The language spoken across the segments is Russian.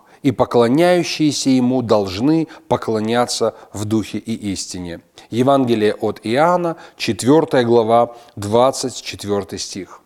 — и поклоняющиеся Ему должны поклоняться в Духе и истине. Евангелие от Иоанна, 4 глава, 24 стих.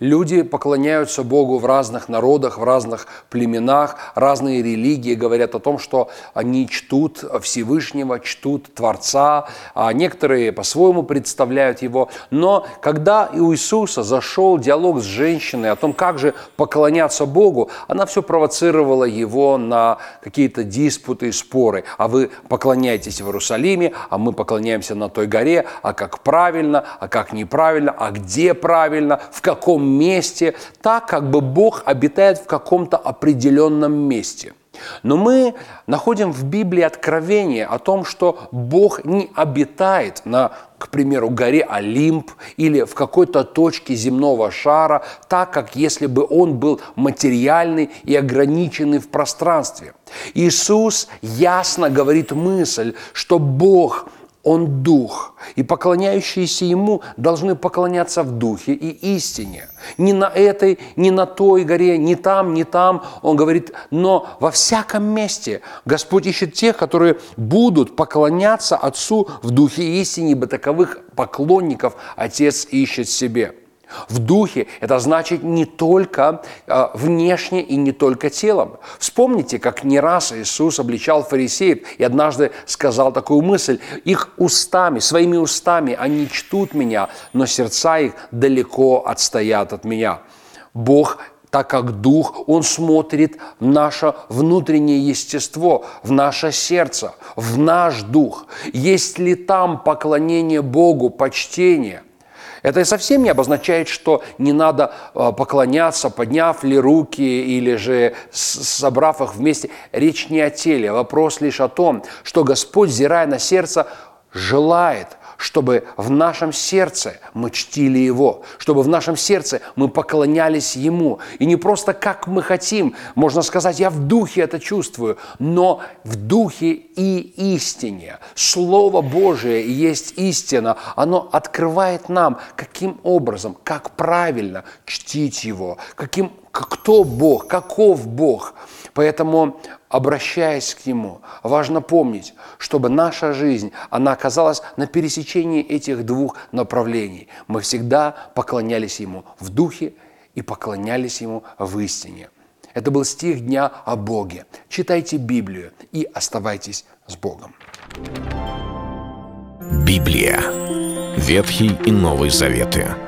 Люди поклоняются Богу в разных народах, в разных племенах, разные религии говорят о том, что они чтут Всевышнего, чтут Творца, а некоторые по-своему представляют Его. Но когда у Иисуса зашел диалог с женщиной о том, как же поклоняться Богу, она все провоцировала его на какие-то диспуты и споры. А вы поклоняетесь в Иерусалиме, а мы поклоняемся на той горе, а как правильно, а как неправильно, а где правильно, в каком месте, так как бы Бог обитает в каком-то определенном месте. Но мы находим в Библии откровение о том, что Бог не обитает на, к примеру, горе Олимп или в какой-то точке земного шара, так как если бы Он был материальный и ограниченный в пространстве. Иисус ясно говорит мысль, что Бог – он дух, и поклоняющиеся Ему должны поклоняться в духе и истине. Не на этой, не на той горе, не там, не там. Он говорит, но во всяком месте Господь ищет тех, которые будут поклоняться Отцу в духе и истине, ибо таковых поклонников Отец ищет себе. В духе это значит не только э, внешне и не только телом. Вспомните, как не раз Иисус обличал фарисеев и однажды сказал такую мысль, их устами, своими устами они чтут меня, но сердца их далеко отстоят от меня. Бог так как Дух, Он смотрит в наше внутреннее естество, в наше сердце, в наш Дух. Есть ли там поклонение Богу, почтение? Это совсем не обозначает, что не надо а, поклоняться, подняв ли руки или же собрав их вместе. Речь не о теле, вопрос лишь о том, что Господь, зирая на сердце, желает чтобы в нашем сердце мы чтили Его, чтобы в нашем сердце мы поклонялись Ему. И не просто как мы хотим, можно сказать, я в духе это чувствую, но в духе и истине. Слово Божие есть истина, оно открывает нам, каким образом, как правильно чтить Его, каким, кто Бог, каков Бог. Поэтому обращаясь к Нему, важно помнить, чтобы наша жизнь, она оказалась на пересечении этих двух направлений. Мы всегда поклонялись Ему в духе и поклонялись Ему в истине. Это был стих дня о Боге. Читайте Библию и оставайтесь с Богом. Библия. Ветхий и Новый Заветы.